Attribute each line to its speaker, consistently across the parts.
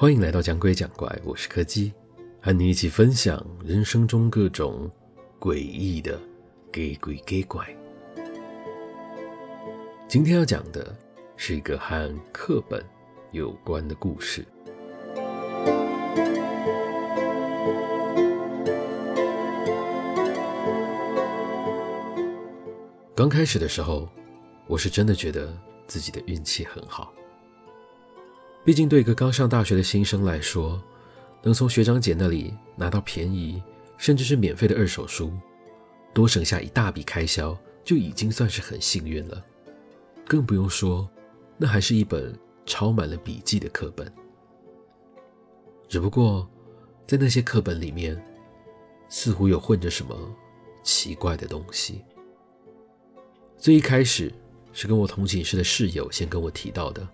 Speaker 1: 欢迎来到讲鬼讲怪，我是柯基，和你一起分享人生中各种诡异的给鬼给怪。今天要讲的是一个和课本有关的故事。刚开始的时候，我是真的觉得自己的运气很好。毕竟，对一个刚上大学的新生来说，能从学长姐那里拿到便宜甚至是免费的二手书，多省下一大笔开销，就已经算是很幸运了。更不用说，那还是一本抄满了笔记的课本。只不过，在那些课本里面，似乎有混着什么奇怪的东西。最一开始是跟我同寝室的室友先跟我提到的。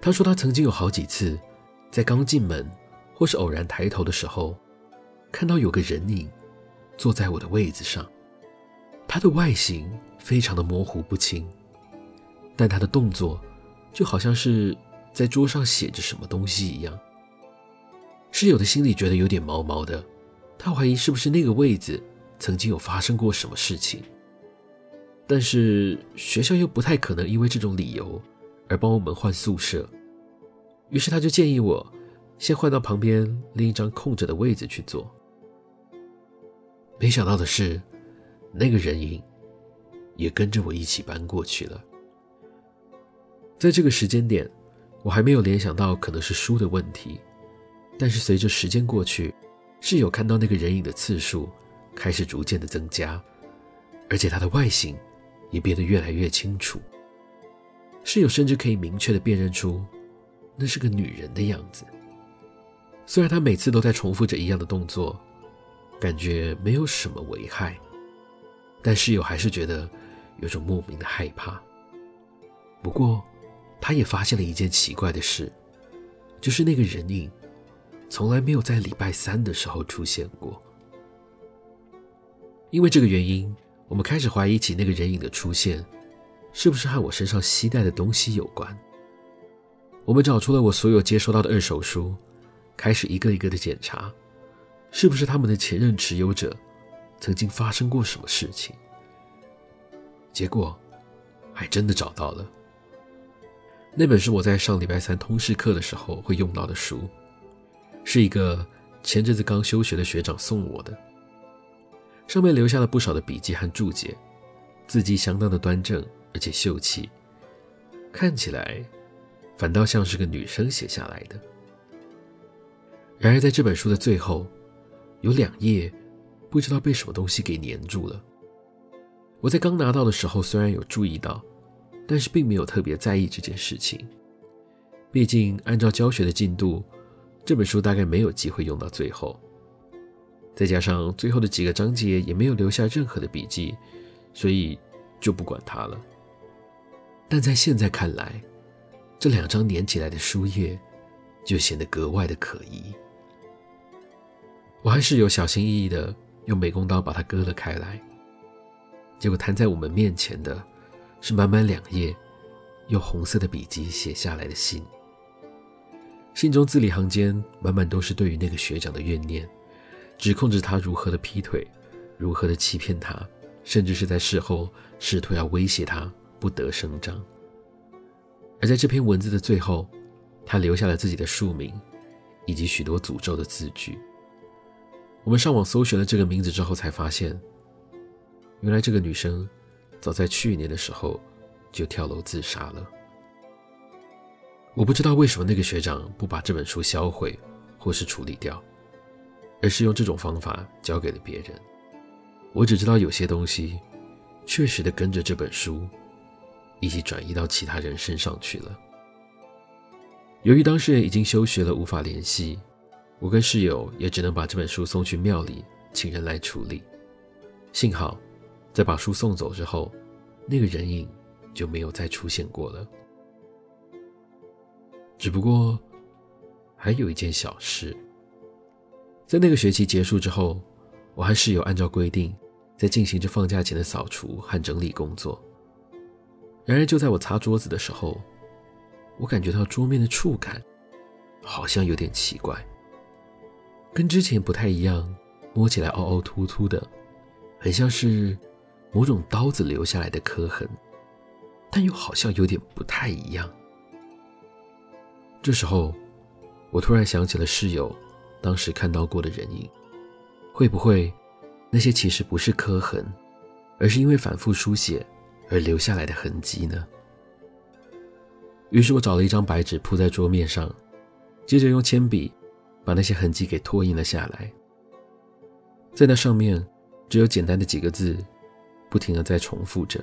Speaker 1: 他说，他曾经有好几次，在刚进门或是偶然抬头的时候，看到有个人影坐在我的位子上。他的外形非常的模糊不清，但他的动作就好像是在桌上写着什么东西一样。室友的心里觉得有点毛毛的，他怀疑是不是那个位子曾经有发生过什么事情。但是学校又不太可能因为这种理由。而帮我们换宿舍，于是他就建议我先换到旁边另一张空着的位子去坐。没想到的是，那个人影也跟着我一起搬过去了。在这个时间点，我还没有联想到可能是书的问题，但是随着时间过去，室友看到那个人影的次数开始逐渐的增加，而且他的外形也变得越来越清楚。室友甚至可以明确的辨认出，那是个女人的样子。虽然她每次都在重复着一样的动作，感觉没有什么危害，但室友还是觉得有种莫名的害怕。不过，他也发现了一件奇怪的事，就是那个人影从来没有在礼拜三的时候出现过。因为这个原因，我们开始怀疑起那个人影的出现。是不是和我身上携带的东西有关？我们找出了我所有接收到的二手书，开始一个一个的检查，是不是他们的前任持有者曾经发生过什么事情？结果还真的找到了。那本是我在上礼拜三通识课的时候会用到的书，是一个前阵子刚休学的学长送我的，上面留下了不少的笔记和注解，字迹相当的端正。而且秀气，看起来反倒像是个女生写下来的。然而，在这本书的最后，有两页不知道被什么东西给粘住了。我在刚拿到的时候虽然有注意到，但是并没有特别在意这件事情。毕竟，按照教学的进度，这本书大概没有机会用到最后。再加上最后的几个章节也没有留下任何的笔记，所以就不管它了。但在现在看来，这两张粘起来的书页就显得格外的可疑。我还是有小心翼翼的用美工刀把它割了开来，结果摊在我们面前的是满满两页用红色的笔迹写下来的信。信中字里行间满满都是对于那个学长的怨念，指控着他如何的劈腿，如何的欺骗他，甚至是在事后试图要威胁他。不得声张。而在这篇文字的最后，他留下了自己的署名，以及许多诅咒的字句。我们上网搜寻了这个名字之后，才发现，原来这个女生早在去年的时候就跳楼自杀了。我不知道为什么那个学长不把这本书销毁或是处理掉，而是用这种方法交给了别人。我只知道有些东西确实的跟着这本书。一起转移到其他人身上去了。由于当事人已经休学了，无法联系，我跟室友也只能把这本书送去庙里，请人来处理。幸好，在把书送走之后，那个人影就没有再出现过了。只不过，还有一件小事，在那个学期结束之后，我和室友按照规定，在进行着放假前的扫除和整理工作。然而，就在我擦桌子的时候，我感觉到桌面的触感好像有点奇怪，跟之前不太一样，摸起来凹凹凸凸的，很像是某种刀子留下来的刻痕，但又好像有点不太一样。这时候，我突然想起了室友当时看到过的人影，会不会那些其实不是刻痕，而是因为反复书写而留下来的痕迹呢？于是我找了一张白纸铺在桌面上，接着用铅笔把那些痕迹给拓印了下来。在那上面，只有简单的几个字，不停的在重复着：“